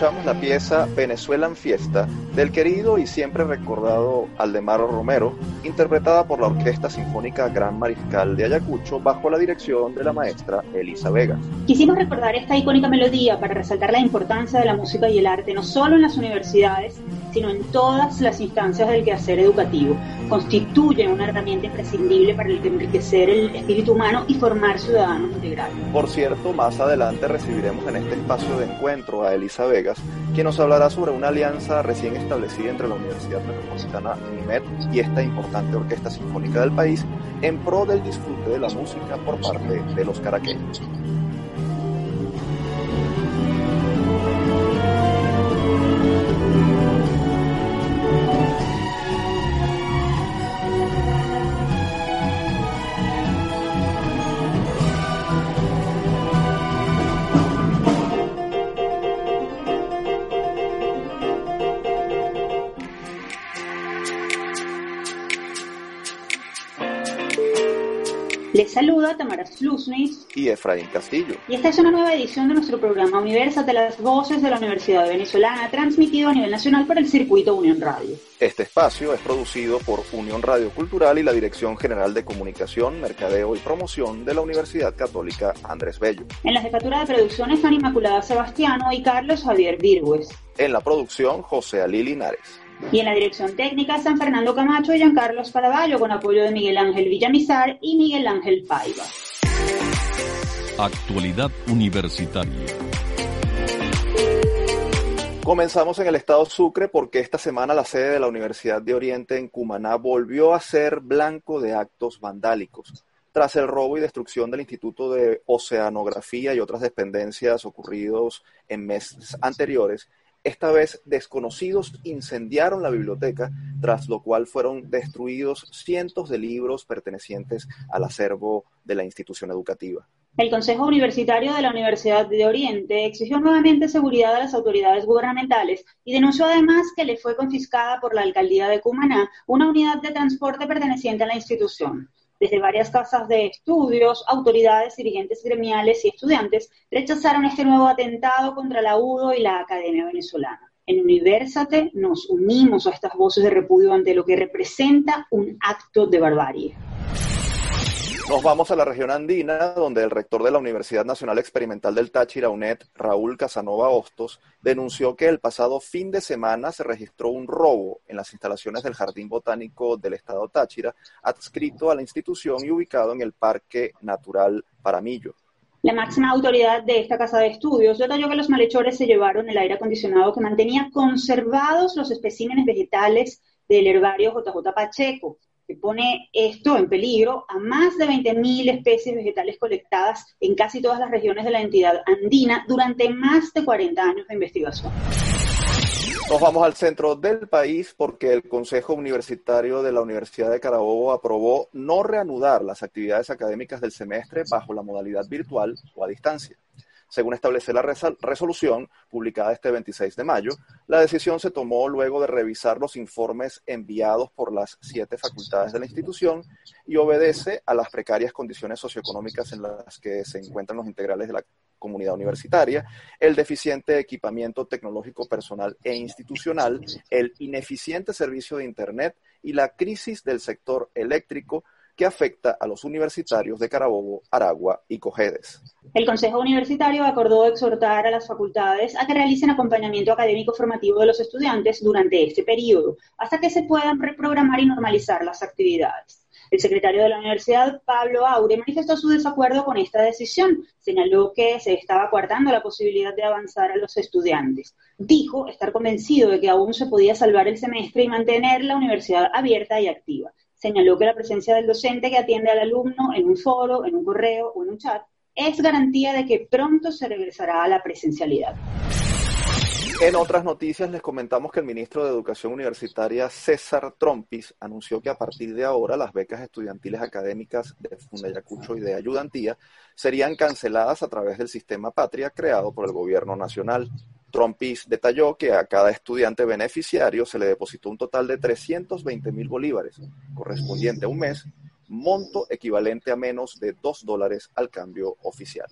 Escuchamos la pieza Venezuelan Fiesta del querido y siempre recordado Aldemaro Romero, interpretada por la Orquesta Sinfónica Gran Mariscal de Ayacucho bajo la dirección de la maestra Elisa Vega. Quisimos recordar esta icónica melodía para resaltar la importancia de la música y el arte no solo en las universidades, sino en todas las instancias del quehacer educativo. Constituye una herramienta imprescindible para enriquecer el espíritu humano y formar ciudadanos integrales. Por cierto, más adelante recibiremos en este espacio de encuentro a Elisa Vegas, quien nos hablará sobre una alianza recién establecida entre la Universidad Metropolitana UNIMED y esta importante orquesta sinfónica del país en pro del disfrute de la música por parte de los caraqueños. Efraín Castillo. Y esta es una nueva edición de nuestro programa Universa de las Voces de la Universidad Venezolana, transmitido a nivel nacional por el circuito Unión Radio. Este espacio es producido por Unión Radio Cultural y la Dirección General de Comunicación, Mercadeo y Promoción de la Universidad Católica Andrés Bello. En la jefatura de producción están Inmaculada Sebastiano y Carlos Javier Virgües. En la producción, José Ali Linares. Y en la dirección técnica, San Fernando Camacho y Giancarlos Caraballo, con apoyo de Miguel Ángel Villamizar y Miguel Ángel Paiva. Actualidad Universitaria. Comenzamos en el estado Sucre porque esta semana la sede de la Universidad de Oriente en Cumaná volvió a ser blanco de actos vandálicos. Tras el robo y destrucción del Instituto de Oceanografía y otras dependencias ocurridos en meses anteriores, esta vez desconocidos incendiaron la biblioteca, tras lo cual fueron destruidos cientos de libros pertenecientes al acervo de la institución educativa. El Consejo Universitario de la Universidad de Oriente exigió nuevamente seguridad a las autoridades gubernamentales y denunció además que le fue confiscada por la alcaldía de Cumaná una unidad de transporte perteneciente a la institución. Desde varias casas de estudios, autoridades, dirigentes gremiales y estudiantes rechazaron este nuevo atentado contra la UDO y la Academia Venezolana. En Universate nos unimos a estas voces de repudio ante lo que representa un acto de barbarie. Nos vamos a la región andina, donde el rector de la Universidad Nacional Experimental del Táchira, UNED, Raúl Casanova Hostos, denunció que el pasado fin de semana se registró un robo en las instalaciones del Jardín Botánico del Estado Táchira, adscrito a la institución y ubicado en el Parque Natural Paramillo. La máxima autoridad de esta casa de estudios detalló que los malhechores se llevaron el aire acondicionado que mantenía conservados los especímenes vegetales del herbario JJ Pacheco, que pone esto en peligro a más de 20.000 especies vegetales colectadas en casi todas las regiones de la entidad andina durante más de 40 años de investigación. Nos vamos al centro del país porque el Consejo Universitario de la Universidad de Carabobo aprobó no reanudar las actividades académicas del semestre bajo la modalidad virtual o a distancia. Según establece la resolución publicada este 26 de mayo, la decisión se tomó luego de revisar los informes enviados por las siete facultades de la institución y obedece a las precarias condiciones socioeconómicas en las que se encuentran los integrales de la comunidad universitaria, el deficiente equipamiento tecnológico personal e institucional, el ineficiente servicio de Internet y la crisis del sector eléctrico que afecta a los universitarios de Carabobo, Aragua y Cojedes. El Consejo Universitario acordó exhortar a las facultades a que realicen acompañamiento académico formativo de los estudiantes durante este periodo, hasta que se puedan reprogramar y normalizar las actividades. El secretario de la universidad, Pablo Aure, manifestó su desacuerdo con esta decisión. Señaló que se estaba coartando la posibilidad de avanzar a los estudiantes. Dijo estar convencido de que aún se podía salvar el semestre y mantener la universidad abierta y activa señaló que la presencia del docente que atiende al alumno en un foro, en un correo o en un chat es garantía de que pronto se regresará a la presencialidad. En otras noticias les comentamos que el ministro de Educación Universitaria César Trompis anunció que a partir de ahora las becas estudiantiles académicas de Fundayacucho y de Ayudantía serían canceladas a través del sistema Patria creado por el gobierno nacional. Trompis detalló que a cada estudiante beneficiario se le depositó un total de 320 mil bolívares, correspondiente a un mes, monto equivalente a menos de 2 dólares al cambio oficial.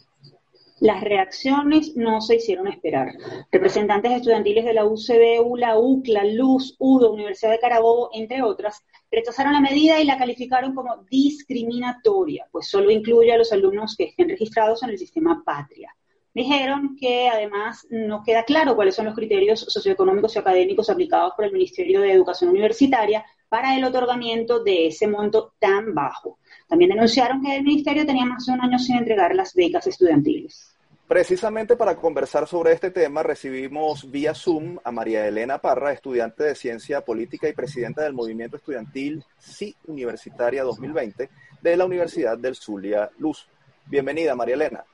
Las reacciones no se hicieron esperar. Representantes estudiantiles de la UCB, la UCLA, LUZ, UDO, Universidad de Carabobo, entre otras, rechazaron la medida y la calificaron como discriminatoria, pues solo incluye a los alumnos que estén registrados en el sistema Patria. Dijeron que además no queda claro cuáles son los criterios socioeconómicos y académicos aplicados por el Ministerio de Educación Universitaria para el otorgamiento de ese monto tan bajo. También denunciaron que el Ministerio tenía más de un año sin entregar las becas estudiantiles. Precisamente para conversar sobre este tema recibimos vía Zoom a María Elena Parra, estudiante de Ciencia Política y presidenta del Movimiento Estudiantil Sí Universitaria 2020 de la Universidad del Zulia Luz. Bienvenida, María Elena.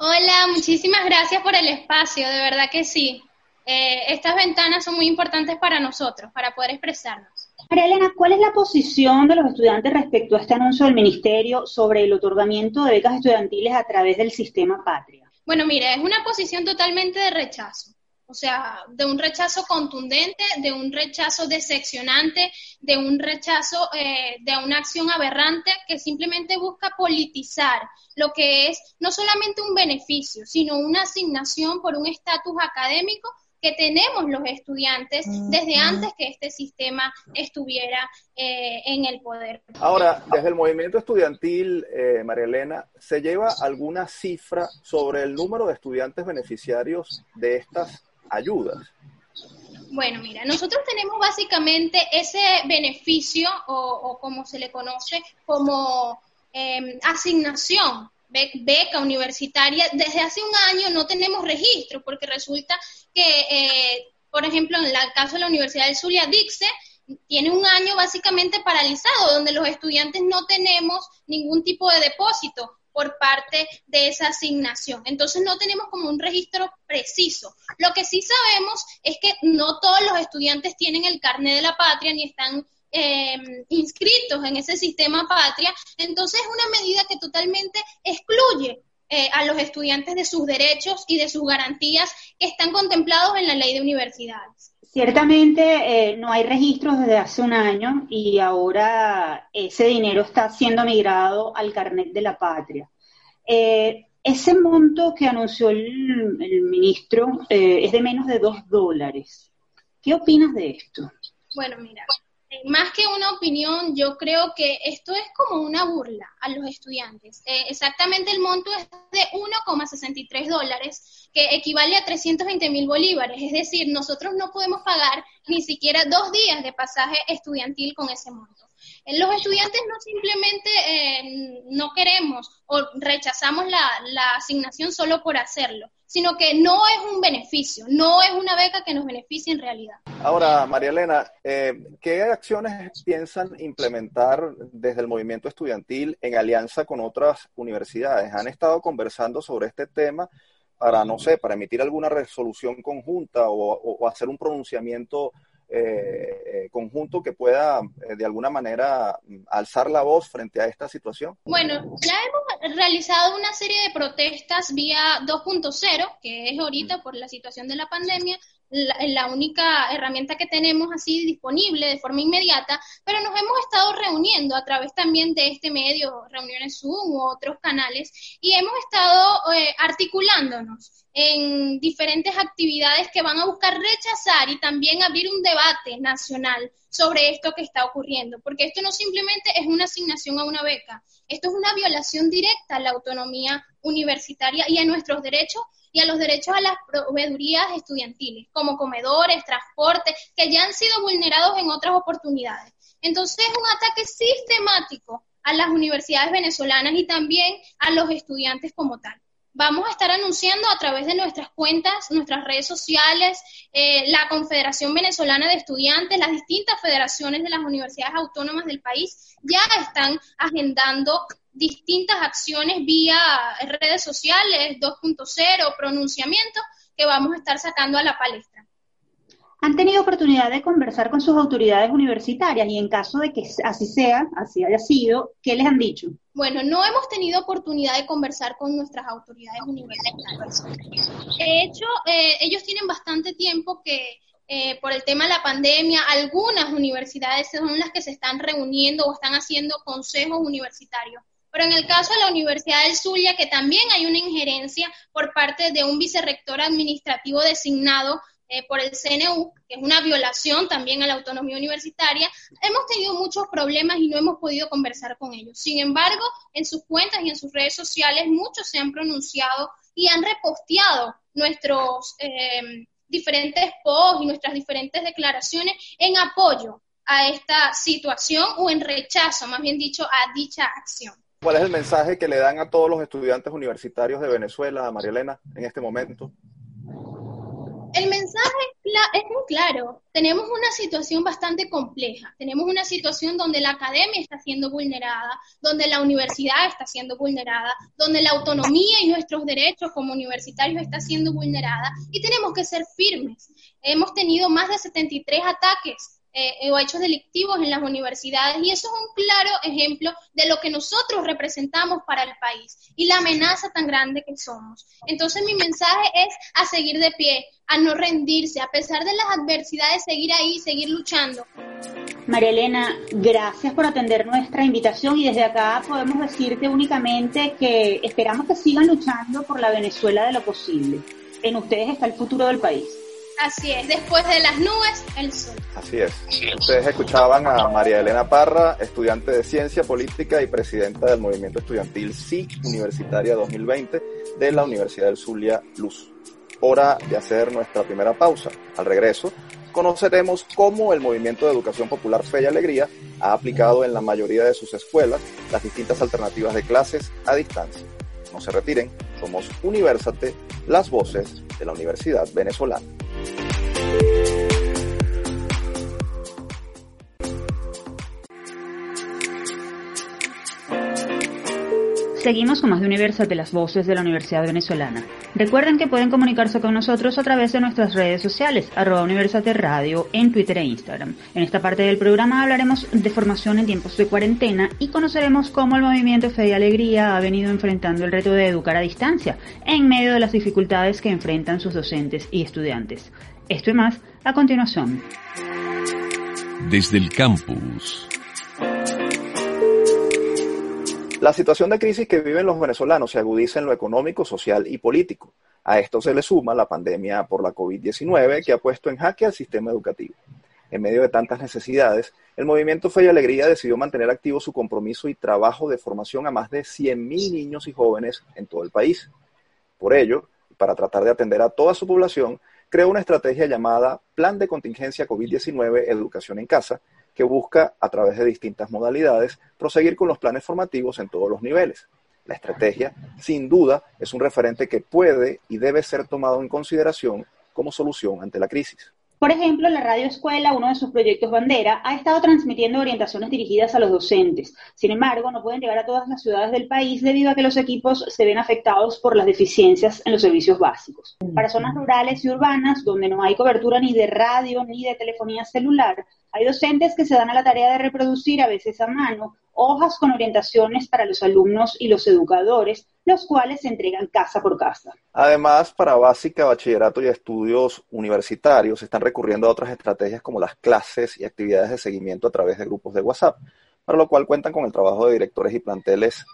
Hola, muchísimas gracias por el espacio, de verdad que sí. Eh, estas ventanas son muy importantes para nosotros, para poder expresarnos. María Elena, ¿cuál es la posición de los estudiantes respecto a este anuncio del Ministerio sobre el otorgamiento de becas estudiantiles a través del sistema Patria? Bueno, mire, es una posición totalmente de rechazo. O sea, de un rechazo contundente, de un rechazo decepcionante, de un rechazo eh, de una acción aberrante que simplemente busca politizar lo que es no solamente un beneficio, sino una asignación por un estatus académico que tenemos los estudiantes desde antes que este sistema estuviera eh, en el poder. Ahora, desde el movimiento estudiantil, eh, María Elena, ¿se lleva alguna cifra sobre el número de estudiantes beneficiarios de estas ayudas? Bueno, mira, nosotros tenemos básicamente ese beneficio o, como se le conoce como em, asignación beca universitaria, desde hace un año no tenemos registro, porque resulta que, eh, por ejemplo, en el caso de la Universidad del Zulia, Dixe, tiene un año básicamente paralizado, donde los estudiantes no tenemos ningún tipo de depósito por parte de esa asignación. Entonces no tenemos como un registro preciso. Lo que sí sabemos es que no todos los estudiantes tienen el carnet de la patria ni están Em, inscritos en ese sistema patria, entonces es una medida que totalmente excluye eh, a los estudiantes de sus derechos y de sus garantías que están contemplados en la ley de universidades. Ciertamente eh, no hay registros desde hace un año y ahora ese dinero está siendo migrado al carnet de la patria. Eh, ese monto que anunció el, el ministro es de menos de dos dólares. ¿Qué opinas de esto? Bueno, mira, más que una opinión, yo creo que esto es como una burla a los estudiantes. Eh, exactamente el monto es de 1,63 dólares, que equivale a 320 mil bolívares. Es decir, nosotros no podemos pagar ni siquiera dos días de pasaje estudiantil con ese monto. Eh, los estudiantes no simplemente eh, no queremos o rechazamos la asignación solo por hacerlo, sino que no es un beneficio, no es una beca que nos beneficie en realidad. Ahora, María Elena, eh, ¿qué acciones piensan implementar desde el movimiento estudiantil en alianza con otras universidades? ¿Han estado conversando sobre este tema para, no sé, para emitir alguna resolución conjunta o hacer un pronunciamiento eh, eh, conjunto que pueda eh, de alguna manera alzar la voz frente a esta situación? Bueno, ya hemos realizado una serie de protestas vía 2.0, que es ahorita por la situación de la pandemia, la, única herramienta que tenemos así disponible de forma inmediata, pero nos hemos estado reuniendo a través también de este medio, reuniones Zoom u otros canales, y hemos estado eh, articulándonos en diferentes actividades que van a buscar rechazar y también abrir un debate nacional sobre esto que está ocurriendo, porque esto no simplemente es una asignación a una beca, esto es una violación directa a la autonomía universitaria y a nuestros derechos y a los derechos a las proveedurías estudiantiles, como comedores, transporte, que ya han sido vulnerados en otras oportunidades. Entonces es un ataque sistemático a las universidades venezolanas y también a los estudiantes como tal. Vamos a estar anunciando a través de nuestras cuentas, nuestras redes sociales, eh, la Confederación Venezolana de Estudiantes, las distintas federaciones de las universidades autónomas del país ya están agendando distintas acciones vía redes sociales, 2.0, pronunciamientos que vamos a estar sacando a la palestra. ¿Han tenido oportunidad de conversar con sus autoridades universitarias y en caso de que así sea, así haya sido, qué les han dicho? Bueno, no hemos tenido oportunidad de conversar con nuestras autoridades universitarias. De hecho, eh, ellos tienen bastante tiempo que eh, por el tema de la pandemia, algunas universidades son las que se están reuniendo o están haciendo consejos universitarios Pero en el caso de la Universidad del Zulia, que también hay una injerencia por parte de un vicerrector administrativo designado eh, por el CNU, que es una violación también a la autonomía universitaria, hemos tenido muchos problemas y no hemos podido conversar con ellos. Sin embargo, en sus cuentas y en sus redes sociales, muchos se han pronunciado y han reposteado nuestros eh, diferentes posts y nuestras diferentes declaraciones en apoyo a esta situación o en rechazo, más bien dicho, a dicha acción. ¿Cuál es el mensaje que le dan a todos los estudiantes universitarios de Venezuela, María Elena, en este momento? El mensaje es muy claro. Tenemos una situación bastante compleja. Tenemos una situación donde la academia está siendo vulnerada, donde la universidad está siendo vulnerada, donde la autonomía y nuestros derechos como universitarios está siendo vulnerada y tenemos que ser firmes. Hemos tenido más de 73 ataques eh, o hechos delictivos en las universidades y eso es un claro ejemplo de lo que nosotros representamos para el país y la amenaza tan grande que somos. Entonces mi mensaje es a seguir de pie, a no rendirse, a pesar de las adversidades, seguir ahí, seguir luchando. María Elena, gracias por atender nuestra invitación y desde acá podemos decirte únicamente que esperamos que sigan luchando por la Venezuela de lo posible. En ustedes está el futuro del país. Así es, después de las nubes, el sol. Así es. Ustedes escuchaban a María Elena Parra, estudiante de Ciencia Política y presidenta del Movimiento Estudiantil SIC Universitaria 2020 de la Universidad del Zulia Luz. Hora de hacer nuestra primera pausa. Al regreso, conoceremos cómo el Movimiento de Educación Popular Fe y Alegría ha aplicado en la mayoría de sus escuelas las distintas alternativas de clases a distancia. No se retiren, somos Universate, las voces de la Universidad Venezolana. Seguimos con más de Universate, las voces de la Universidad Venezolana. Recuerden que pueden comunicarse con nosotros a través de nuestras redes sociales, arroba Universate Radio en Twitter e Instagram. En esta parte del programa hablaremos de formación en tiempos de cuarentena y conoceremos cómo el movimiento Fe y Alegría ha venido enfrentando el reto de educar a distancia en medio de las dificultades que enfrentan sus docentes y estudiantes. Esto y más a continuación. Desde el campus. La situación de crisis que viven los venezolanos se agudiza en lo económico, social y político. A esto se le suma la pandemia por la COVID-19 que ha puesto en jaque al sistema educativo. En medio de tantas necesidades, el movimiento Fe y Alegría decidió mantener activo su compromiso y trabajo de formación a más de 100.000 niños y jóvenes en todo el país. Por ello, para tratar de atender a toda su población, creó una estrategia llamada Plan de Contingencia COVID-19 Educación en Casa, que busca, a través de distintas modalidades, proseguir con los planes formativos en todos los niveles. La estrategia, sin duda, es un referente que puede y debe ser tomado en consideración como solución ante la crisis. Por ejemplo, la Radio Escuela, uno de sus proyectos bandera, ha estado transmitiendo orientaciones dirigidas a los docentes. Sin embargo, no pueden llegar a todas las ciudades del país debido a que los equipos se ven afectados por las deficiencias en los servicios básicos. Para zonas rurales y urbanas, donde no hay cobertura ni de radio ni de telefonía celular, hay docentes que se dan a la tarea de reproducir, a veces a mano, hojas con orientaciones para los alumnos y los educadores, los cuales se entregan casa por casa. Además, para básica, bachillerato y estudios universitarios, están recurriendo a otras estrategias como las clases y actividades de seguimiento a través de grupos de WhatsApp, para lo cual cuentan con el trabajo de directores y planteles,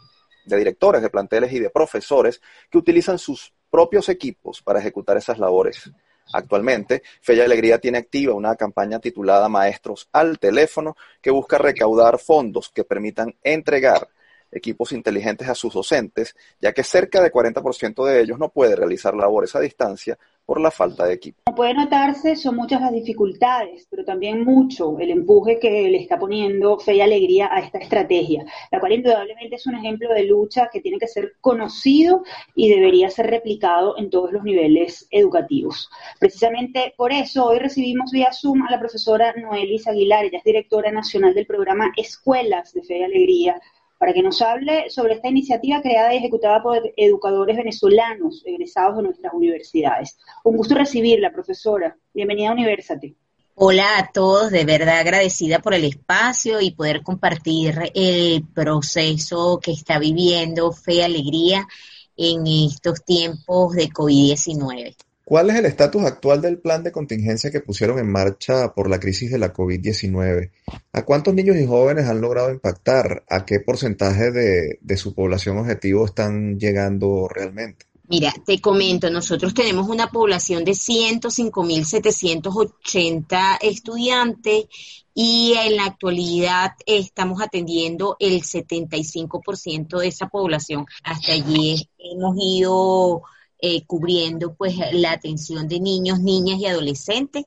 de directores de planteles y de profesores que utilizan sus propios equipos para ejecutar esas labores. Actualmente, Fe y Alegría tiene activa una campaña titulada Maestros al teléfono que busca recaudar fondos que permitan entregar equipos inteligentes a sus docentes, ya que cerca de 40% de ellos no puede realizar labores a distancia por la falta de equipo. Como puede notarse, son muchas las dificultades, pero también mucho el empuje que le está poniendo fe y alegría a esta estrategia, la cual indudablemente es un ejemplo de lucha que tiene que ser conocido y debería ser replicado en todos los niveles educativos. Precisamente por eso hoy recibimos vía Zoom a la profesora Noelis Aguilar, ella es directora nacional del programa Escuelas de Fe y Alegría para que nos hable sobre esta iniciativa creada y ejecutada por educadores venezolanos egresados de nuestras universidades. Un gusto recibirla, profesora. Bienvenida a Universate. Hola a todos, de verdad agradecida por el espacio y poder compartir el proceso que está viviendo Fe Alegría en estos tiempos de COVID-19. ¿Cuál es el estatus actual del plan de contingencia que pusieron en marcha por la crisis de la COVID-19? ¿A cuántos niños y jóvenes han logrado impactar? ¿A qué porcentaje de, de su población objetivo están llegando realmente? Mira, te comento, nosotros tenemos una población de 105.780 estudiantes y en la actualidad estamos atendiendo el 75% de esa población. Hasta allí hemos ido eh, cubriendo pues la atención de niños, niñas y adolescentes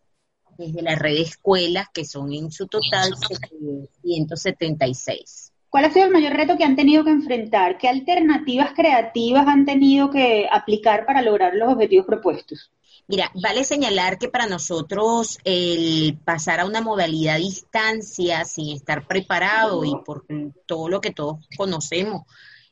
desde la red de escuelas, que son en su total 176. ¿Cuál ha sido el mayor reto que han tenido que enfrentar? ¿Qué alternativas creativas han tenido que aplicar para lograr los objetivos propuestos? Mira, vale señalar que para nosotros el pasar a una modalidad a distancia sin estar preparado y por todo lo que todos conocemos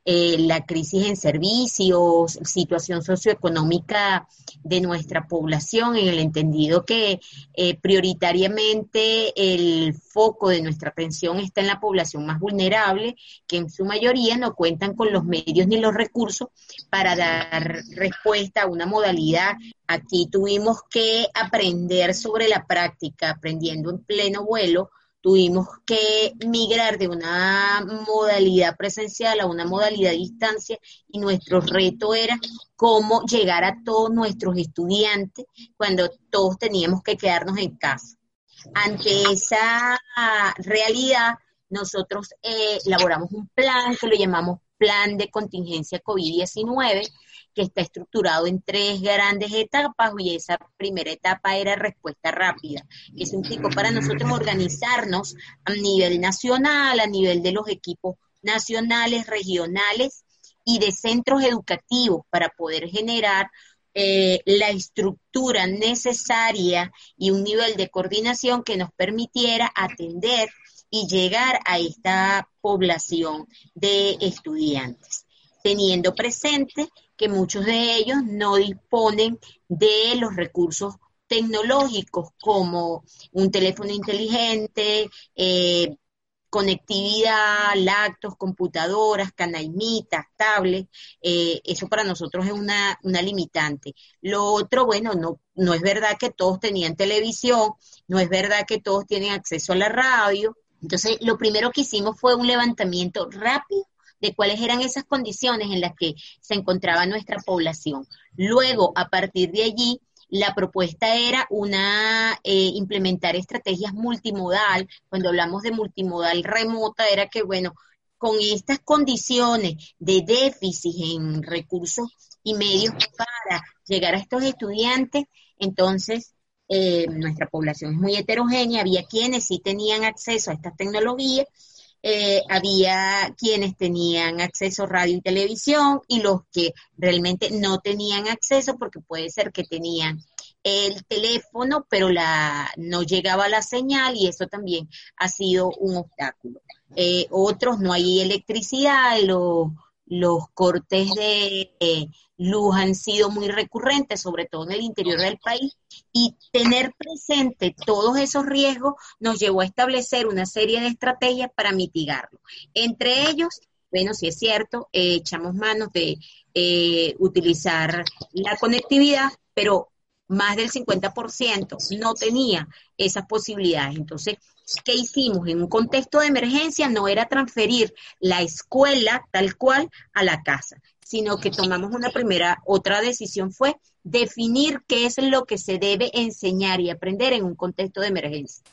eh, la crisis en servicios, situación socioeconómica de nuestra población, en el entendido que eh, prioritariamente el foco de nuestra atención está en la población más vulnerable, que en su mayoría no cuentan con los medios ni los recursos para dar respuesta a una modalidad. Aquí tuvimos que aprender sobre la práctica, aprendiendo en pleno vuelo tuvimos que migrar de una modalidad presencial a una modalidad a distancia y nuestro reto era cómo llegar a todos nuestros estudiantes cuando todos teníamos que quedarnos en casa. Ante esa realidad, nosotros eh, elaboramos un plan que lo llamamos Plan de Contingencia COVID-19, que está estructurado en tres grandes etapas y esa primera etapa era respuesta rápida. Eso implicó para nosotros organizarnos a nivel nacional, a nivel de los equipos nacionales, regionales y de centros educativos para poder generar eh, la estructura necesaria y un nivel de coordinación que nos permitiera atender y llegar a esta población de estudiantes, teniendo presente que muchos de ellos no disponen de los recursos tecnológicos como un teléfono inteligente, eh, conectividad, lactos, computadoras, canaimitas, tablets, eh, eso para nosotros es una, una, limitante. Lo otro, bueno, no, no es verdad que todos tenían televisión, no es verdad que todos tienen acceso a la radio. Entonces, lo primero que hicimos fue un levantamiento rápido de cuáles eran esas condiciones en las que se encontraba nuestra población. Luego, a partir de allí, la propuesta era una eh, implementar estrategias multimodal. Cuando hablamos de multimodal remota, era que, bueno, con estas condiciones de déficit en recursos y medios para llegar a estos estudiantes, entonces eh, nuestra población es muy heterogénea, había quienes sí tenían acceso a estas tecnologías eh, había quienes tenían acceso a radio y televisión y los que realmente no tenían acceso porque puede ser que tenían el teléfono, pero la, no llegaba la señal y eso también ha sido un obstáculo. Eh, otros no hay electricidad, los los cortes de luz han sido muy recurrentes, sobre todo en el interior del país, y tener presente todos esos riesgos nos llevó a establecer una serie de estrategias para mitigarlo. Entre ellos, bueno, si es cierto, eh, echamos manos de eh, utilizar la conectividad, pero más del 50% no tenía esas posibilidades. Entonces, ¿qué hicimos? En un contexto de emergencia no era transferir la escuela tal cual a la casa, sino que tomamos una primera, otra decisión fue definir qué es lo que se debe enseñar y aprender en un contexto de emergencia.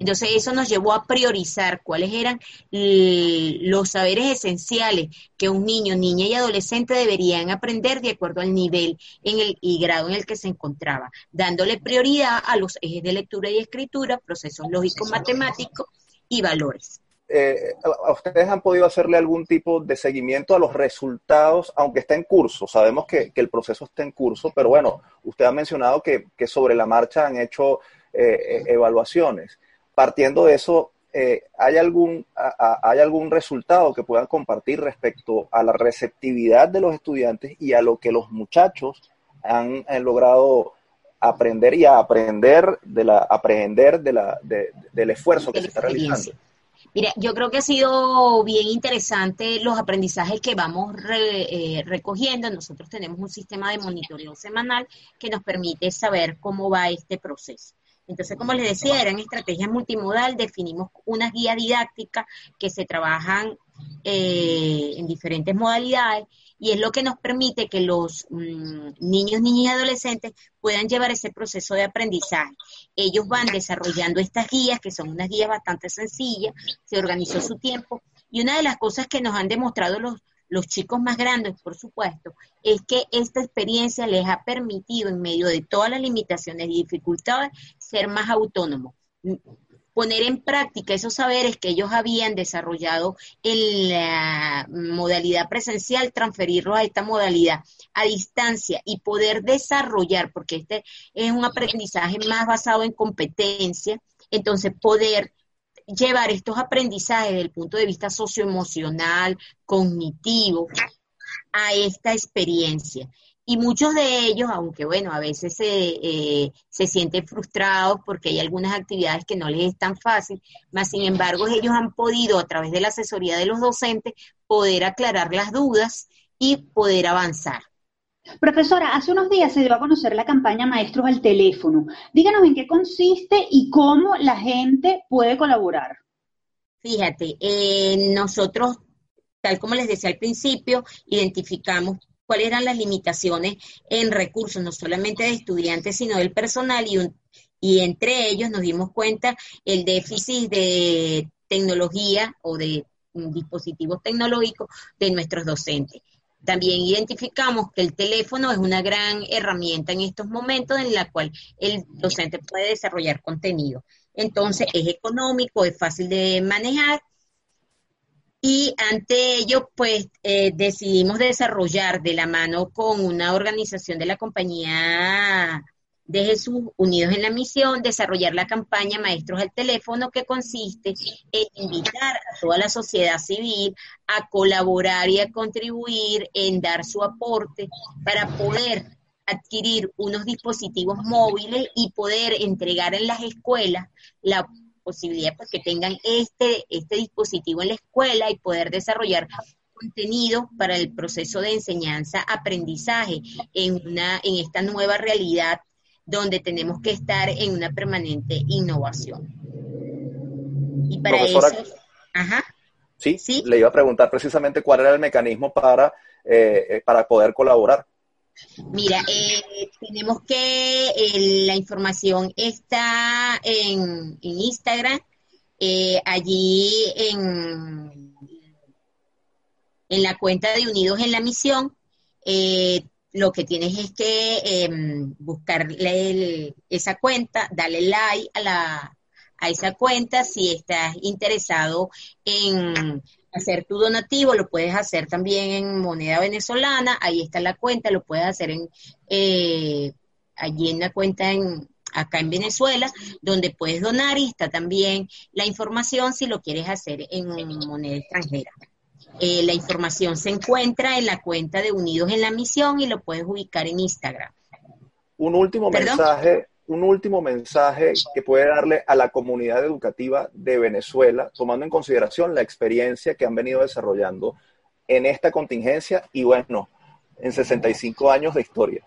Entonces eso nos llevó a priorizar cuáles eran los saberes esenciales que un niño, niña y adolescente deberían aprender de acuerdo al nivel en el, y grado en el que se encontraba, dándole prioridad a los ejes de lectura y escritura, procesos lógicos matemáticos y valores. Eh, ¿a ustedes han podido hacerle algún tipo de seguimiento a los resultados, aunque está en curso? Sabemos que, el proceso está en curso, pero bueno, usted ha mencionado que, que sobre la marcha han hecho eh, e, evaluaciones. Partiendo de eso, eh, ¿hay, algún, ¿hay algún resultado que puedan compartir respecto a la receptividad de los estudiantes y a lo que los muchachos han, logrado aprender y a aprender de la aprender de la, del esfuerzo que se está realizando? Mira, yo creo que ha sido bien interesante los aprendizajes que vamos eh, recogiendo. Nosotros tenemos un sistema de monitoreo semanal que nos permite saber cómo va este proceso. Entonces, como les decía, eran estrategias multimodal, definimos unas guías didácticas que se trabajan eh, en diferentes modalidades y es lo que nos permite que los mm, niños, niñas y adolescentes puedan llevar ese proceso de aprendizaje. Ellos van desarrollando estas guías, que son unas guías bastante sencillas, se organizó su tiempo y una de las cosas que nos han demostrado los, los chicos más grandes, por supuesto, es que esta experiencia les ha permitido, en medio de todas las limitaciones y dificultades, ser más autónomos. Poner en práctica esos saberes que ellos habían desarrollado en la modalidad presencial, transferirlos a esta modalidad a distancia y poder desarrollar, porque este es un aprendizaje más basado en competencia, entonces poder llevar estos aprendizajes desde el punto de vista socioemocional, cognitivo, a esta experiencia. Y muchos de ellos, aunque bueno, a veces se, eh, se sienten frustrados porque hay algunas actividades que no les es tan fácil, más sin embargo ellos han podido a través de la asesoría de los docentes poder aclarar las dudas y poder avanzar. Profesora, hace unos días se dio a conocer la campaña Maestros al Teléfono. Díganos en qué consiste y cómo la gente puede colaborar. Fíjate, eh, nosotros, tal como les decía al principio, identificamos cuáles eran las limitaciones en recursos, no solamente de estudiantes, sino del personal, y, y entre ellos nos dimos cuenta el déficit de tecnología o de dispositivos tecnológicos de nuestros docentes. También identificamos que el teléfono es una gran herramienta en estos momentos en la cual el docente puede desarrollar contenido. Entonces es económico, es fácil de manejar y ante ello, pues eh, decidimos desarrollar de la mano con una organización de la compañía de Jesús, unidos en la misión, desarrollar la campaña Maestros al Teléfono, que consiste en invitar a toda la sociedad civil a colaborar y a contribuir en dar su aporte para poder adquirir unos dispositivos móviles y poder entregar en las escuelas la posibilidad pues, que tengan este, este dispositivo en la escuela y poder desarrollar contenido para el proceso de enseñanza-aprendizaje en, una, en esta nueva realidad donde tenemos que estar en una permanente innovación. Y para eso... Ajá. ¿Sí? ¿Sí? le iba a preguntar precisamente cuál era el mecanismo para, eh, eh, para poder colaborar. Mira, eh, tenemos que la información está en, Instagram, allí en, en la cuenta de Unidos en la Misión. Lo que tienes es que eh, buscarle esa cuenta, darle like a, la, a esa cuenta si estás interesado en hacer tu donativo, lo puedes hacer también en moneda venezolana, ahí está la cuenta, lo puedes hacer en eh, allí en la cuenta en acá en Venezuela, donde puedes donar y está también la información si lo quieres hacer en moneda extranjera. Eh, la información se encuentra en la cuenta de Unidos en la Misión y lo puedes ubicar en Instagram. Un último mensaje, un último mensaje que puede darle a la comunidad educativa de Venezuela, tomando en consideración la experiencia que han venido desarrollando en esta contingencia y bueno, en 65 años de historia.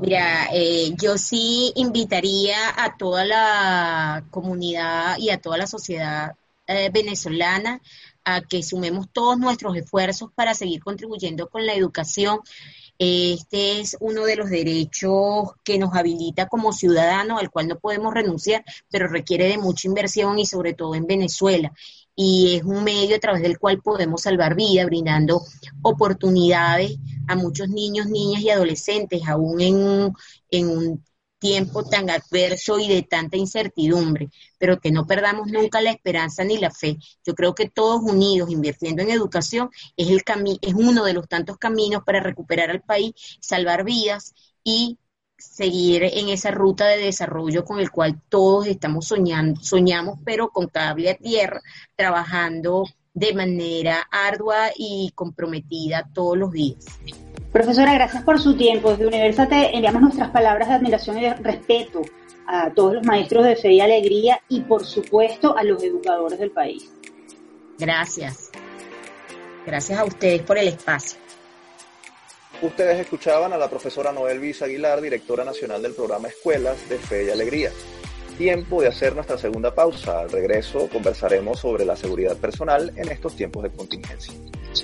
Mira, eh, yo sí invitaría a toda la comunidad y a toda la sociedad eh, venezolana a que sumemos todos nuestros esfuerzos para seguir contribuyendo con la educación. Este es uno de los derechos que nos habilita como ciudadanos, al cual no podemos renunciar, pero requiere de mucha inversión y sobre todo en Venezuela. Y es un medio a través del cual podemos salvar vidas, brindando oportunidades a muchos niños, niñas y adolescentes, aún en, en un tiempo tan adverso y de tanta incertidumbre, pero que no perdamos nunca la esperanza ni la fe. Yo creo que todos unidos, invirtiendo en educación, es, el es uno de los tantos caminos para recuperar al país, salvar vidas y seguir en esa ruta de desarrollo con el cual todos estamos soñando, soñamos, pero con cable a tierra, trabajando de manera ardua y comprometida todos los días. Profesora, gracias por su tiempo. Desde Universate enviamos nuestras palabras de admiración y de respeto a todos los maestros de fe y alegría y por supuesto a los educadores del país. Gracias. Gracias a ustedes por el espacio. Ustedes escuchaban a la profesora Noel Viz Aguilar, directora nacional del programa Escuelas de Fe y Alegría. Tiempo de hacer nuestra segunda pausa. Al regreso conversaremos sobre la seguridad personal en estos tiempos de contingencia.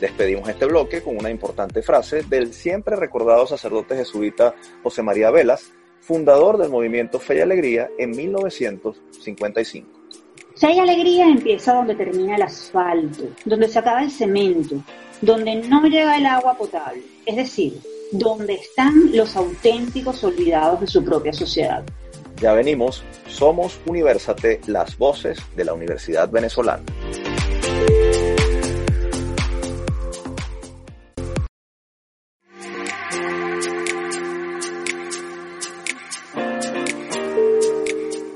Despedimos este bloque con una importante frase del siempre recordado sacerdote jesuita José María Velas, fundador del movimiento Fe y Alegría en 1955. Fe y Alegría empieza donde termina el asfalto, donde se acaba el cemento, donde no llega el agua potable, es decir, donde están los auténticos olvidados de su propia sociedad. Ya venimos, somos Universate, las voces de la Universidad Venezolana.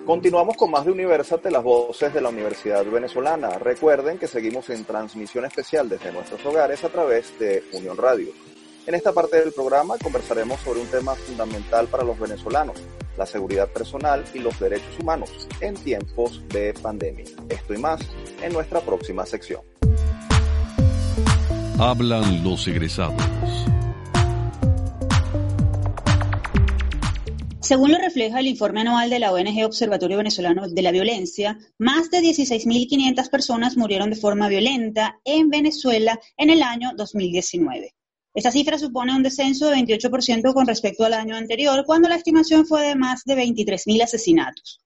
Continuamos con más de Universate, las voces de la Universidad Venezolana. Recuerden que seguimos en transmisión especial desde nuestros hogares a través de Unión Radio. En esta parte del programa conversaremos sobre un tema fundamental para los venezolanos, la seguridad personal y los derechos humanos en tiempos de pandemia. Esto y más en nuestra próxima sección. Hablan los egresados. Según lo refleja el informe anual de la ONG Observatorio Venezolano de la Violencia, más de 16.500 personas murieron de forma violenta en Venezuela en el año 2019. Esta cifra supone un descenso de 28% con respecto al año anterior, cuando la estimación fue de más de 23.000 asesinatos.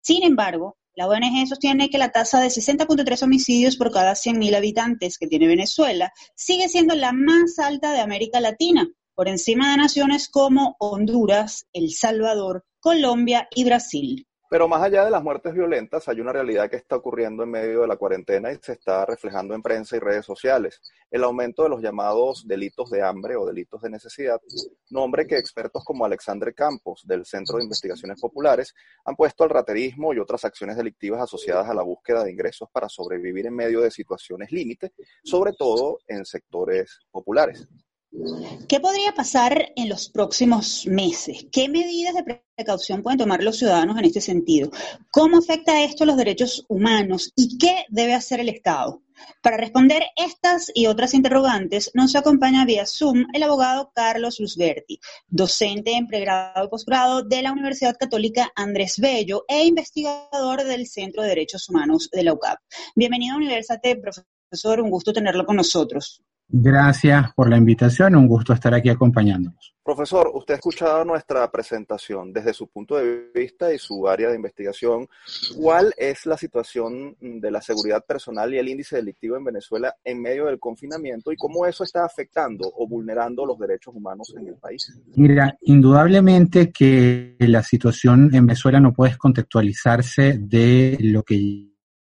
Sin embargo, la ONG sostiene que la tasa de 60.3 homicidios por cada 100.000 habitantes que tiene Venezuela sigue siendo la más alta de América Latina, por encima de naciones como Honduras, El Salvador, Colombia y Brasil. Pero más allá de las muertes violentas, hay una realidad que está ocurriendo en medio de la cuarentena y se está reflejando en prensa y redes sociales. El aumento de los llamados delitos de hambre o delitos de necesidad, nombre que expertos como Alexandre Campos, del Centro de Investigaciones Populares, han puesto al raterismo y otras acciones delictivas asociadas a la búsqueda de ingresos para sobrevivir en medio de situaciones límite, sobre todo en sectores populares. ¿Qué podría pasar en los próximos meses? ¿Qué medidas de precaución pueden tomar los ciudadanos en este sentido? ¿Cómo afecta esto a los derechos humanos? ¿Y qué debe hacer el Estado? Para responder estas y otras interrogantes, nos acompaña vía Zoom el abogado Carlos Luzberti, docente en pregrado y posgrado de la Universidad Católica Andrés Bello e investigador del Centro de Derechos Humanos de la UCAP. Bienvenido a Universate, profesor, un gusto tenerlo con nosotros. Gracias por la invitación, un gusto estar aquí acompañándonos. Profesor, usted ha escuchado nuestra presentación desde su punto de vista y su área de investigación. ¿Cuál es la situación de la seguridad personal y el índice delictivo en Venezuela en medio del confinamiento y cómo eso está afectando o vulnerando los derechos humanos en el país? Mira, indudablemente que la situación en Venezuela no puede contextualizarse de lo que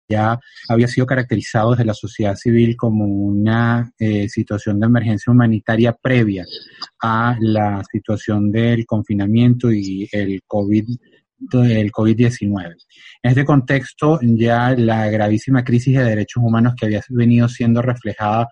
ya había sido caracterizado desde la sociedad civil como una eh, situación de emergencia humanitaria previa a la situación del confinamiento y el COVID el COVID-19. En este contexto, ya la gravísima crisis de derechos humanos que había venido siendo reflejada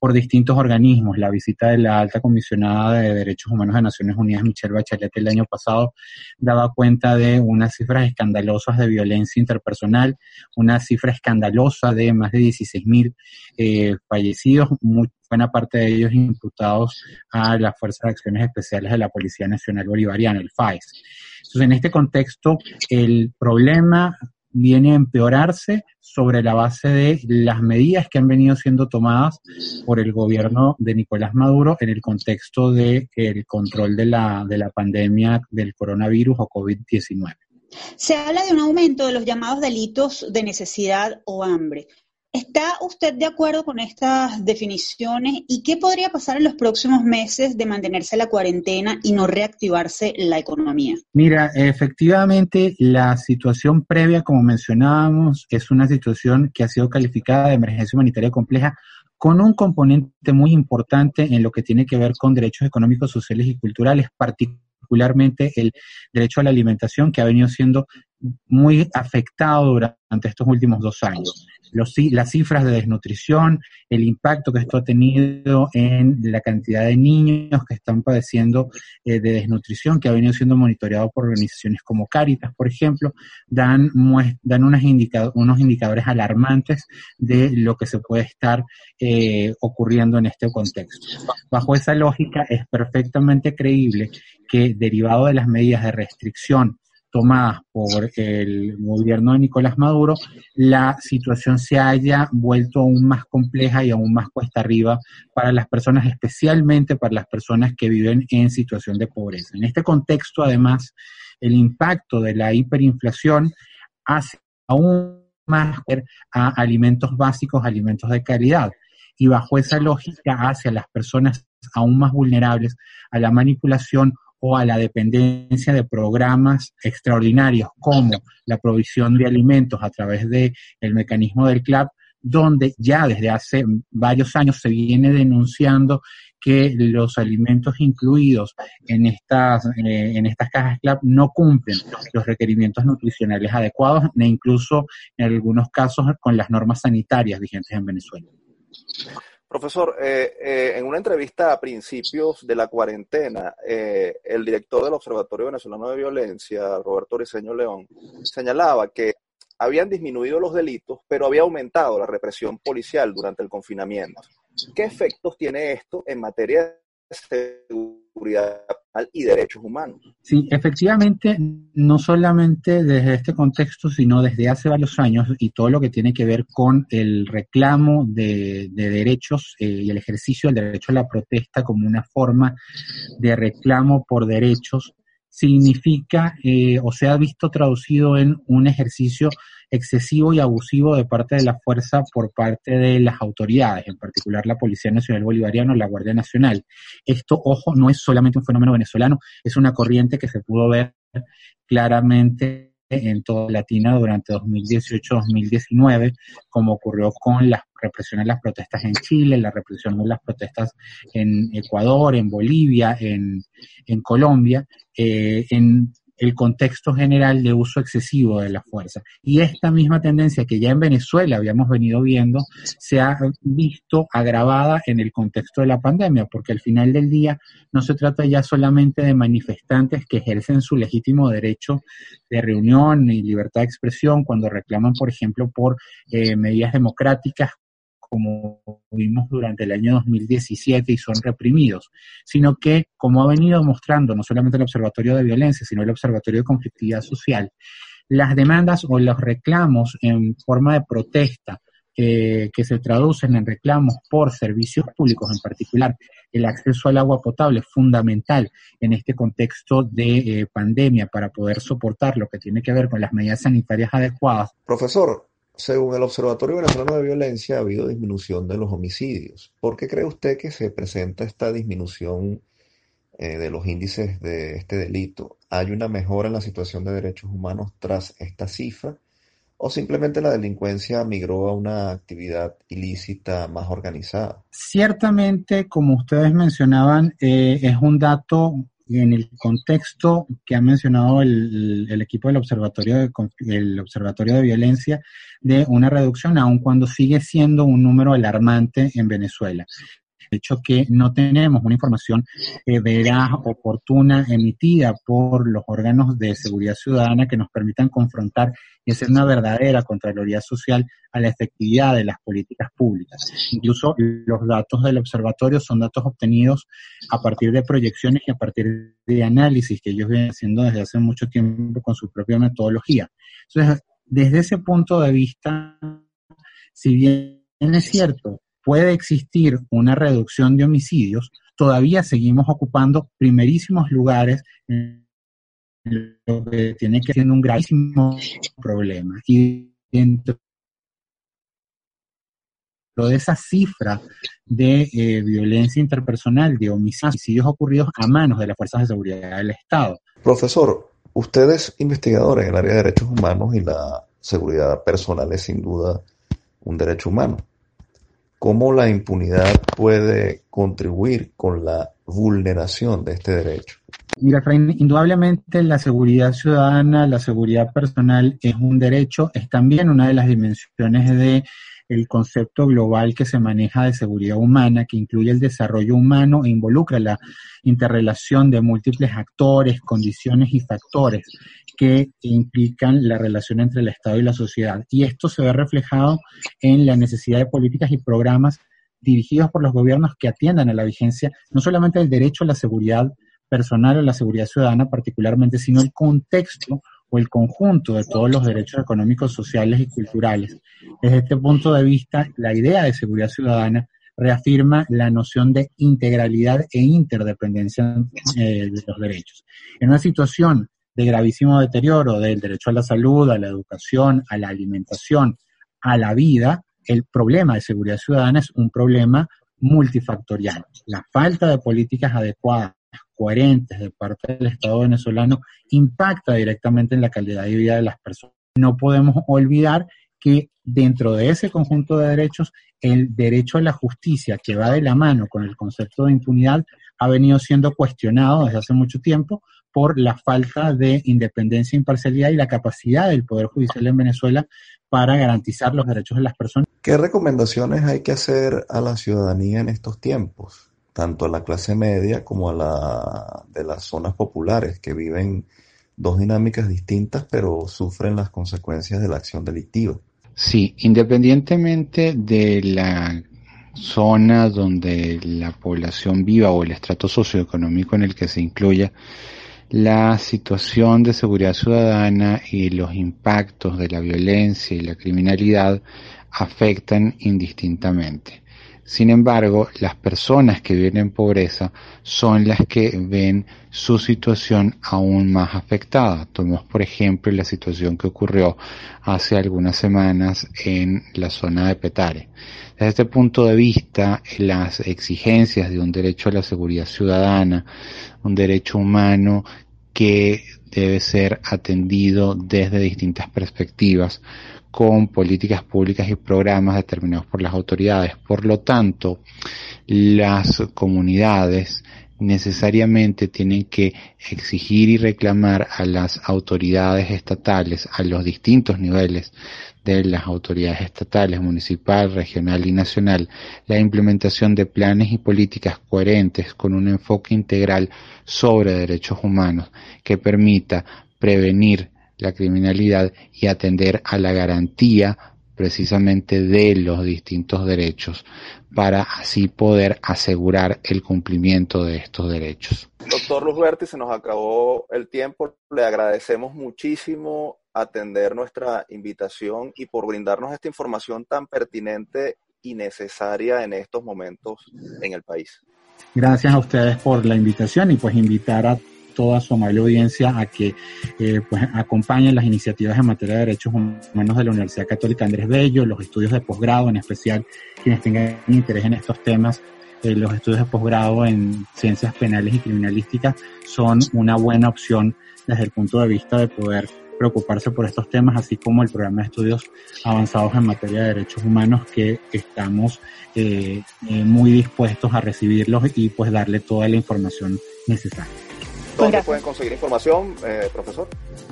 por distintos organismos. La visita de la alta comisionada de Derechos Humanos de Naciones Unidas, Michelle Bachelet, el año pasado, daba cuenta de unas cifras escandalosas de violencia interpersonal, una cifra escandalosa de más de 16.000 eh, fallecidos, muy, buena parte de ellos imputados a las Fuerzas de Acciones Especiales de la Policía Nacional Bolivariana, el FAES. Entonces, en este contexto, el problema viene a empeorarse sobre la base de las medidas que han venido siendo tomadas por el gobierno de Nicolás Maduro en el contexto del el control de la, de la pandemia del coronavirus o COVID-19. Se habla de un aumento de los llamados delitos de necesidad o hambre. ¿Está usted de acuerdo con estas definiciones y qué podría pasar en los próximos meses de mantenerse la cuarentena y no reactivarse la economía? Mira, efectivamente la situación previa, como mencionábamos, es una situación que ha sido calificada de emergencia humanitaria compleja con un componente muy importante en lo que tiene que ver con derechos económicos, sociales y culturales, particularmente el derecho a la alimentación que ha venido siendo muy afectado durante estos últimos dos años las cifras de desnutrición, el impacto que esto ha tenido en la cantidad de niños que están padeciendo eh, de desnutrición, que ha venido siendo monitoreado por organizaciones como Caritas, por ejemplo, dan, dan unos, unos indicadores alarmantes de lo que se puede estar eh, ocurriendo en este contexto. Bajo esa lógica, es perfectamente creíble que derivado de las medidas de restricción tomadas por el gobierno de Nicolás Maduro, la situación se haya vuelto aún más compleja y aún más cuesta arriba para las personas, especialmente para las personas que viven en situación de pobreza. En este contexto, además, el impacto de la hiperinflación hace aún más a alimentos básicos, alimentos de calidad. Y bajo esa lógica hace a las personas aún más vulnerables a la manipulación o a la dependencia de programas extraordinarios como la provisión de alimentos a través del el mecanismo del CLAP, donde ya desde hace varios años se viene denunciando que los alimentos incluidos en estas, eh, en estas cajas CLAP no cumplen los requerimientos nutricionales adecuados, ne incluso en algunos casos con las normas sanitarias vigentes en Venezuela. Profesor, eh, eh, en una entrevista a principios de la cuarentena, eh, el director del Observatorio Venezolano de Violencia, Roberto Riseño León, señalaba que habían disminuido los delitos, pero había aumentado la represión policial durante el confinamiento. ¿Qué efectos tiene esto en materia seguridad y derechos humanos. Sí, efectivamente, no solamente desde este contexto, sino desde hace varios años y todo lo que tiene que ver con el reclamo de, derechos eh, y el ejercicio del derecho a la protesta como una forma de reclamo por derechos significa eh, o se ha visto traducido en un ejercicio excesivo y abusivo de parte de la fuerza por parte de las autoridades, en particular la Policía Nacional Bolivariana o la Guardia Nacional. Esto, ojo, no es solamente un fenómeno venezolano, es una corriente que se pudo ver claramente en toda Latina durante 2018-2019, como ocurrió con la represión de las protestas en Chile, la represión de las protestas en Ecuador, en Bolivia, en, en Colombia, eh, en el contexto general de uso excesivo de la fuerza. Y esta misma tendencia que ya en Venezuela habíamos venido viendo se ha visto agravada en el contexto de la pandemia, porque al final del día no se trata ya solamente de manifestantes que ejercen su legítimo derecho de reunión y libertad de expresión cuando reclaman, por ejemplo, por eh, medidas democráticas como vimos durante el año 2017 y son reprimidos, sino que, como ha venido mostrando no solamente el Observatorio de Violencia, sino el Observatorio de Conflictividad Social, las demandas o los reclamos en forma de protesta eh, que se traducen en reclamos por servicios públicos, en particular el acceso al agua potable, fundamental en este contexto de eh, pandemia para poder soportar lo que tiene que ver con las medidas sanitarias adecuadas. Profesor, según el Observatorio Venezolano de Violencia, ha habido disminución de los homicidios. ¿Por qué cree usted que se presenta esta disminución eh, de los índices de este delito? ¿Hay una mejora en la situación de derechos humanos tras esta cifra? ¿O simplemente la delincuencia migró a una actividad ilícita más organizada? Ciertamente, como ustedes mencionaban, eh, es un dato en el contexto que ha mencionado el, equipo del observatorio de, el observatorio de violencia de una reducción, aun cuando sigue siendo un número alarmante en Venezuela hecho que no tenemos una información eh, veraz, oportuna, emitida por los órganos de seguridad ciudadana que nos permitan confrontar y hacer una verdadera Contraloría Social a la efectividad de las políticas públicas. Incluso los datos del observatorio son datos obtenidos a partir de proyecciones y a partir de análisis que ellos vienen haciendo desde hace mucho tiempo con su propia metodología. Entonces, desde ese punto de vista, si bien es cierto puede existir una reducción de homicidios, todavía seguimos ocupando primerísimos lugares en lo que tiene que ser un gravísimo problema. Y dentro de esa cifra de eh, violencia interpersonal, de homicidios ocurridos a manos de las fuerzas de seguridad del Estado. Profesor, usted es investigador en el área de derechos humanos y la seguridad personal es sin duda un derecho humano cómo la impunidad puede contribuir con la vulneración de este derecho. Mira, indudablemente la seguridad ciudadana, la seguridad personal es un derecho, es también una de las dimensiones de el concepto global que se maneja de seguridad humana, que incluye el desarrollo humano e involucra la interrelación de múltiples actores, condiciones y factores que implican la relación entre el Estado y la sociedad. Y esto se ve reflejado en la necesidad de políticas y programas dirigidos por los gobiernos que atiendan a la vigencia no solamente del derecho a la seguridad personal o la seguridad ciudadana particularmente, sino el contexto o el conjunto de todos los derechos económicos, sociales y culturales. Desde este punto de vista, la idea de seguridad ciudadana reafirma la noción de integralidad e interdependencia eh, de los derechos. En una situación de gravísimo deterioro del derecho a la salud, a la educación, a la alimentación, a la vida, el problema de seguridad ciudadana es un problema multifactorial. La falta de políticas adecuadas coherentes de parte del Estado venezolano impacta directamente en la calidad de vida de las personas. No podemos olvidar que dentro de ese conjunto de derechos, el derecho a la justicia, que va de la mano con el concepto de impunidad, ha venido siendo cuestionado desde hace mucho tiempo por la falta de independencia, imparcialidad y la capacidad del Poder Judicial en Venezuela para garantizar los derechos de las personas. ¿Qué recomendaciones hay que hacer a la ciudadanía en estos tiempos? Tanto a la clase media como a la de las zonas populares que viven dos dinámicas distintas pero sufren las consecuencias de la acción delictiva. Sí, independientemente de la zona donde la población viva o el estrato socioeconómico en el que se incluya, la situación de seguridad ciudadana y los impactos de la violencia y la criminalidad afectan indistintamente. Sin embargo, las personas que viven en pobreza son las que ven su situación aún más afectada. Tomemos, por ejemplo, la situación que ocurrió hace algunas semanas en la zona de Petare. Desde este punto de vista, las exigencias de un derecho a la seguridad ciudadana, un derecho humano que debe ser atendido desde distintas perspectivas, con políticas públicas y programas determinados por las autoridades. Por lo tanto, las comunidades necesariamente tienen que exigir y reclamar a las autoridades estatales, a los distintos niveles de las autoridades estatales, municipal, regional y nacional, la implementación de planes y políticas coherentes con un enfoque integral sobre derechos humanos que permita prevenir la criminalidad y atender a la garantía precisamente de los distintos derechos para así poder asegurar el cumplimiento de estos derechos. Doctor Luzberti, se nos acabó el tiempo. Le agradecemos muchísimo atender nuestra invitación y por brindarnos esta información tan pertinente y necesaria en estos momentos en el país. Gracias a ustedes por la invitación y pues invitar a toda su amable audiencia a que eh, pues acompañen las iniciativas en materia de derechos humanos de la Universidad Católica Andrés Bello, los estudios de posgrado, en especial quienes tengan interés en estos temas. Eh, los estudios de posgrado en ciencias penales y criminalísticas son una buena opción desde el punto de vista de poder preocuparse por estos temas, así como el programa de estudios avanzados en materia de derechos humanos que estamos eh, muy dispuestos a recibirlos y pues darle toda la información necesaria. ¿Dónde pueden conseguir información, eh, profesor?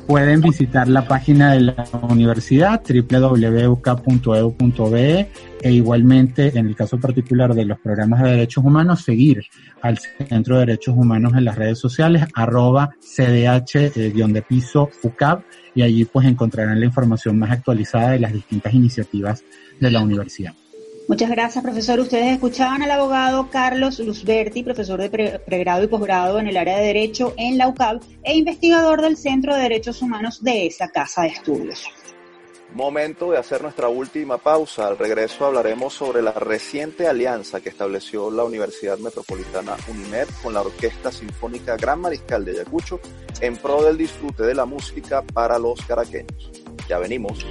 Pueden visitar la página de la universidad www.uk.edu.be e igualmente, en el caso particular de los programas de derechos humanos, seguir al Centro de Derechos Humanos en las redes sociales, arroba cdh eh, y allí pues encontrarán la información más actualizada de las distintas iniciativas de la universidad. Muchas gracias, profesor. Ustedes escuchaban al abogado Carlos Luzberti, profesor de pregrado y posgrado en el área de Derecho en la UCAB e investigador del Centro de Derechos Humanos de esa casa de estudios. Momento de hacer nuestra última pausa. Al regreso hablaremos sobre la reciente alianza que estableció la Universidad Metropolitana UNIMED con la Orquesta Sinfónica Gran Mariscal de Ayacucho en pro del disfrute de la música para los caraqueños. Ya venimos.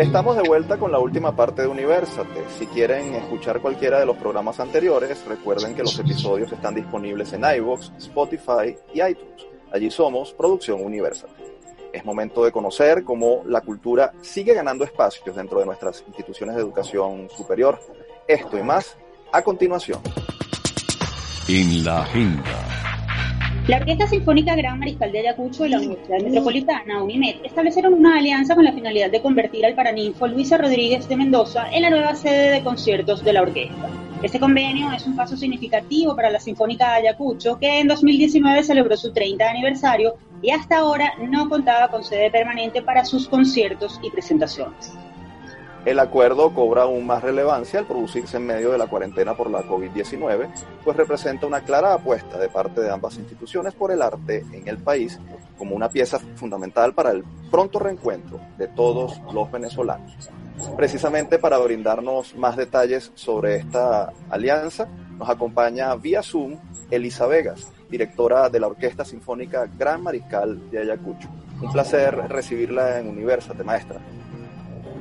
Estamos de vuelta con la última parte de Universate. Si quieren escuchar cualquiera de los programas anteriores, recuerden que los episodios están disponibles en iVoox, Spotify y iTunes. Allí somos Producción Universate. Es momento de conocer cómo la cultura sigue ganando espacios dentro de nuestras instituciones de educación superior. Esto y más a continuación. En la agenda. La Orquesta Sinfónica Gran Mariscal de Ayacucho y la Universidad Metropolitana, UNIMED, establecieron una alianza con la finalidad de convertir al paraninfo Luisa Rodríguez de Mendoza en la nueva sede de conciertos de la orquesta. Este convenio es un paso significativo para la Sinfónica de Ayacucho, que en 2019 celebró su 30 aniversario y hasta ahora no contaba con sede permanente para sus conciertos y presentaciones. El acuerdo cobra aún más relevancia al producirse en medio de la cuarentena por la COVID-19, pues representa una clara apuesta de parte de ambas instituciones por el arte en el país como una pieza fundamental para el pronto reencuentro de todos los venezolanos. Precisamente para brindarnos más detalles sobre esta alianza, nos acompaña vía Zoom Elisa Vegas, directora de la Orquesta Sinfónica Gran Mariscal de Ayacucho. Un placer recibirla en Universate, maestra.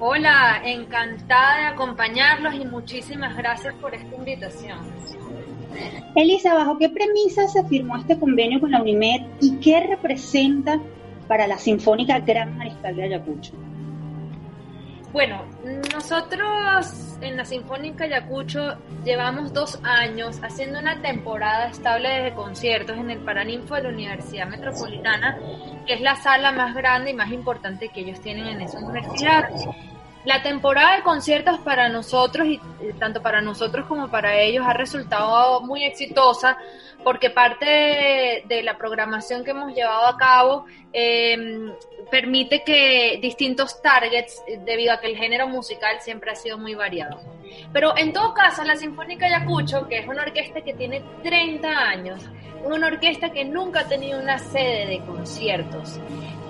Hola, encantada de acompañarlos y muchísimas gracias por esta invitación. Elisa, ¿bajo qué premisas se firmó este convenio con la UNIMED y qué representa para la Sinfónica Gran Mariscal de Ayacucho? Bueno, nosotros en la Sinfónica Ayacucho llevamos dos años haciendo una temporada estable de conciertos en el Paraninfo de la Universidad Metropolitana, que es la sala más grande y más importante que ellos tienen en esa universidad. La temporada de conciertos para nosotros, y eh, tanto para nosotros como para ellos, ha resultado muy exitosa porque parte de, la programación que hemos llevado a cabo em, permite que distintos targets, debido a que el género musical siempre ha sido muy variado. Pero en todo caso, la Sinfónica Ayacucho, que es una orquesta que tiene 30 años, es una orquesta que nunca ha tenido una sede de conciertos.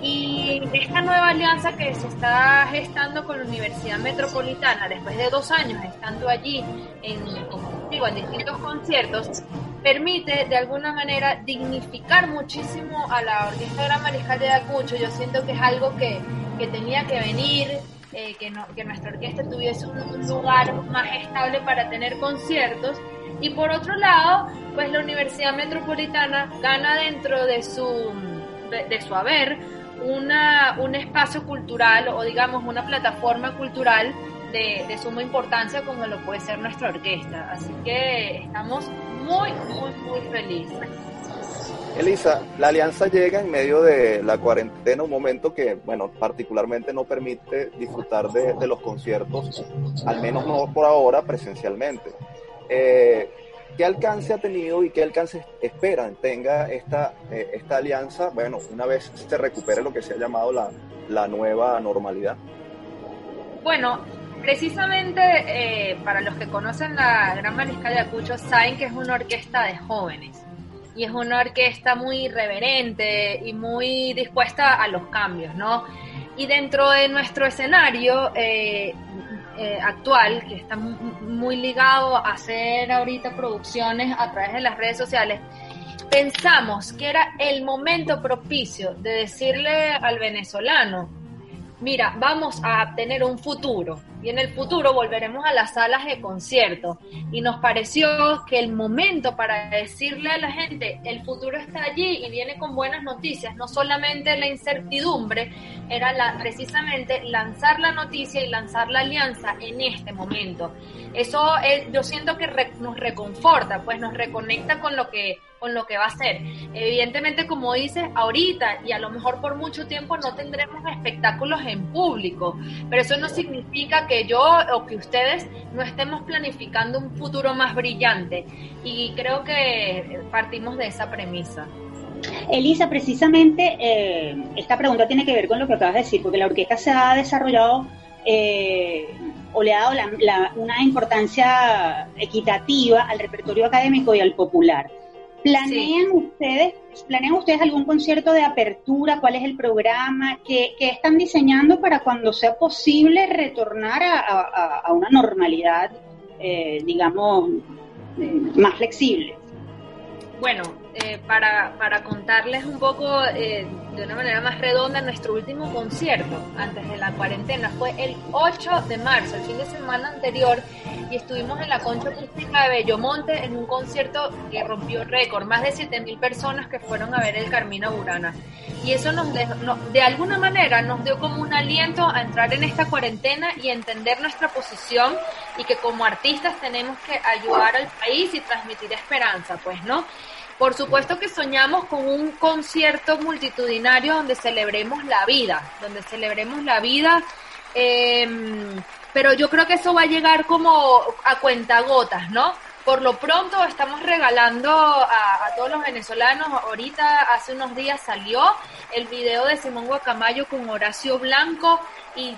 Y esta nueva alianza que se está gestando con la Universidad Metropolitana, después de dos años estando allí en, distintos conciertos, permite de alguna manera dignificar muchísimo a la Orquesta Gran Mariscal de Ayacucho. Yo siento que es algo que, que tenía que venir, eh, que, no, que nuestra orquesta tuviese un lugar más estable para tener conciertos. Y por otro lado, pues la Universidad Metropolitana gana dentro de su, de su haber una, un espacio cultural o digamos una plataforma cultural de, de, suma importancia como lo puede ser nuestra orquesta. Así que estamos muy, muy, muy felices. Elisa, la alianza llega en medio de la cuarentena, un momento que, bueno, particularmente no permite disfrutar de, de los conciertos, al menos no por ahora presencialmente. Eh, ¿Qué alcance ha tenido y qué alcance esperan tenga esta, eh, esta alianza, bueno, una vez se recupere lo que se ha llamado la, la nueva normalidad? Bueno, precisamente eh, para los que conocen la Gran Mariscal de Acucho, saben que es una orquesta de jóvenes y es una orquesta muy reverente y muy dispuesta a los cambios, ¿no? Y dentro de nuestro escenario, eh, eh, actual, que está muy ligado a hacer ahorita producciones a través de las redes sociales, pensamos que era el momento propicio de decirle al venezolano, mira, vamos a tener un futuro y en el futuro volveremos a las salas de concierto. Y nos pareció que el momento para decirle a la gente, el futuro está allí y viene con buenas noticias, no solamente la incertidumbre, era la, precisamente lanzar la noticia y lanzar la alianza en este momento. Eso yo siento que nos reconforta, pues nos reconecta con lo que con lo que va a ser. Evidentemente, como dices, ahorita y a lo mejor por mucho tiempo no tendremos espectáculos en público, pero eso no significa que yo o que ustedes no estemos planificando un futuro más brillante. Y creo que partimos de esa premisa. Elisa, precisamente eh, esta pregunta tiene que ver con lo que acabas de decir, porque la orquesta se ha desarrollado eh, o le ha dado una importancia equitativa al repertorio académico y al popular. ¿Planean ustedes, planean ustedes algún concierto de apertura? ¿Cuál es el programa? ¿Qué, están diseñando para cuando sea posible retornar a, una normalidad, eh, digamos, eh, más flexible? Bueno, eh, para, para, contarles un poco eh, de una manera más redonda nuestro último concierto antes de la cuarentena. Fue el 8 de marzo, el fin de semana anterior, y estuvimos en la Concha Acústica de Bellomonte en un concierto que rompió récord. Más de 7.000 personas que fueron a ver el Carmina Burana. Y eso nos, de alguna manera nos dio como un aliento a entrar en esta cuarentena y entender nuestra posición y que como artistas tenemos que ayudar al país y transmitir esperanza, pues, ¿no? Por supuesto que soñamos con un concierto multitudinario donde celebremos la vida, donde celebremos la vida, em, pero yo creo que eso va a llegar como a cuentagotas, ¿no? Por lo pronto estamos regalando a, todos los venezolanos, ahorita hace unos días salió el video de Simón Guacamayo con Horacio Blanco, y,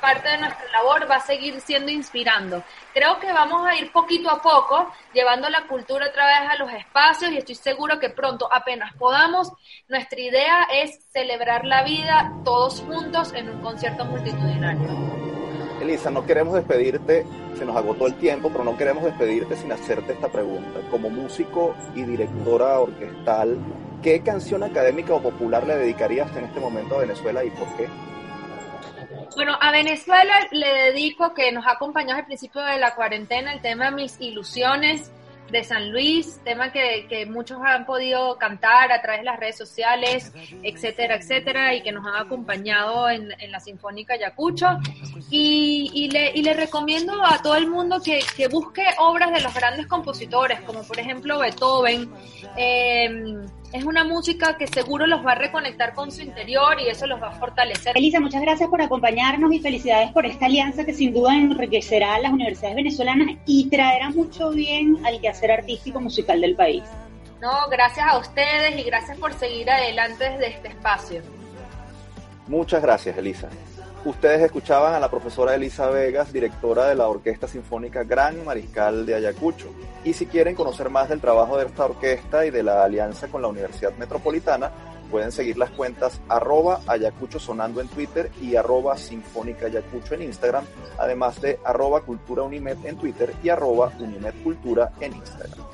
parte de nuestra labor va a seguir siendo inspirando. Creo que vamos a ir poquito a poco llevando la cultura otra vez a los espacios y estoy seguro que pronto, apenas podamos, nuestra idea es celebrar la vida todos juntos en un concierto multitudinario. Elisa, no queremos despedirte, se nos agotó el tiempo, pero no queremos despedirte sin hacerte esta pregunta. Como músico y directora orquestal, ¿qué canción académica o popular le dedicarías en este momento a Venezuela y por qué? Bueno, a Venezuela le dedico que nos ha acompañado al principio de la cuarentena el tema Mis Ilusiones de San Luis, tema que, que, muchos han podido cantar a través de las redes sociales, etcétera, etcétera, y que nos han acompañado en, en la Sinfónica Yacucho. Y, y, le, y le recomiendo a todo el mundo que, que busque obras de los grandes compositores, como por ejemplo Beethoven. Eh, es una música que seguro los va a reconectar con su interior y eso los va a fortalecer. Elisa, muchas gracias por acompañarnos y felicidades por esta alianza que sin duda enriquecerá a las universidades venezolanas y traerá mucho bien al quehacer artístico musical del país. No, gracias a ustedes y gracias por seguir adelante desde este espacio. Muchas gracias, Elisa. Ustedes escuchaban a la profesora Elisa Vegas, directora de la Orquesta Sinfónica Gran Mariscal de Ayacucho. Y si quieren conocer más del trabajo de esta orquesta y de la alianza con la Universidad Metropolitana, pueden seguir las cuentas arroba Ayacucho Sonando en Twitter y arroba Sinfónica Ayacucho en Instagram, además de arroba Cultura Unimed en Twitter y arroba Unimed Cultura en Instagram.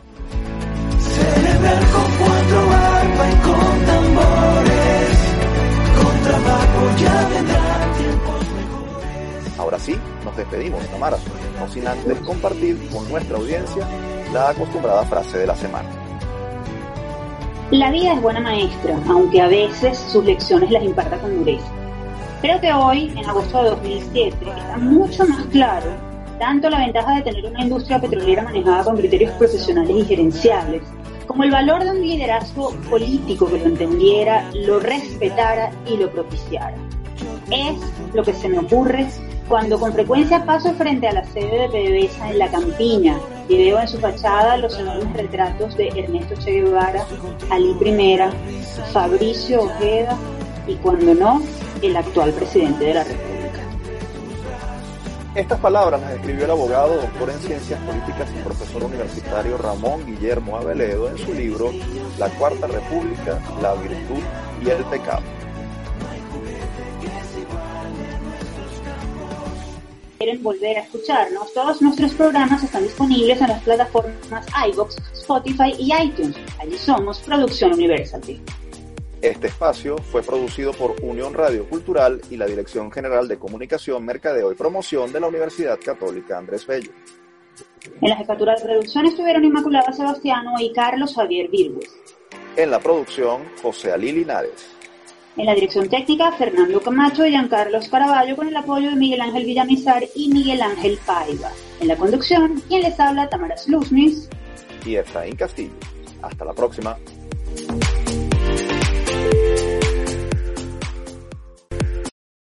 Trabajo ya vendrán tiempos mejores. Ahora sí, nos despedimos, Tamara, no sin antes compartir con nuestra audiencia la acostumbrada frase de la semana. La vida es buena maestra, aunque a veces sus lecciones las imparta con dureza. Creo que hoy, en agosto de 2007, está mucho más claro tanto la ventaja de tener una industria petrolera manejada con criterios profesionales y gerenciales, como el valor de un liderazgo político que lo entendiera, lo respetara y lo propiciara. Es lo que se me ocurre cuando con frecuencia paso frente a la sede de PDVSA en La Campiña y veo en su fachada los enormes retratos de Ernesto Che Guevara, Ali Primera, Fabricio Ojeda y, cuando no, el actual presidente de la República. Estas palabras las escribió el abogado, doctor en ciencias políticas y profesor universitario Ramón Guillermo Aveledo en su libro La Cuarta República, la virtud y el pecado. quieren volver a escucharnos, todos nuestros programas están disponibles en las plataformas iVoox, Spotify y iTunes. Allí somos Producción Universal. Este espacio fue producido por Unión Radio Cultural y la Dirección General de Comunicación, Mercadeo y Promoción de la Universidad Católica Andrés Bello. En la jefatura de producción estuvieron Inmaculada Sebastiano y Carlos Javier Virgües. En la producción, José Ali Linares. En la dirección técnica, Fernando Camacho y Giancarlos Caraballo con el apoyo de Miguel Ángel Villamizar y Miguel Ángel Paiva. En la conducción, quien les habla, Tamara Sluznis y Efraín Castillo. Hasta la próxima.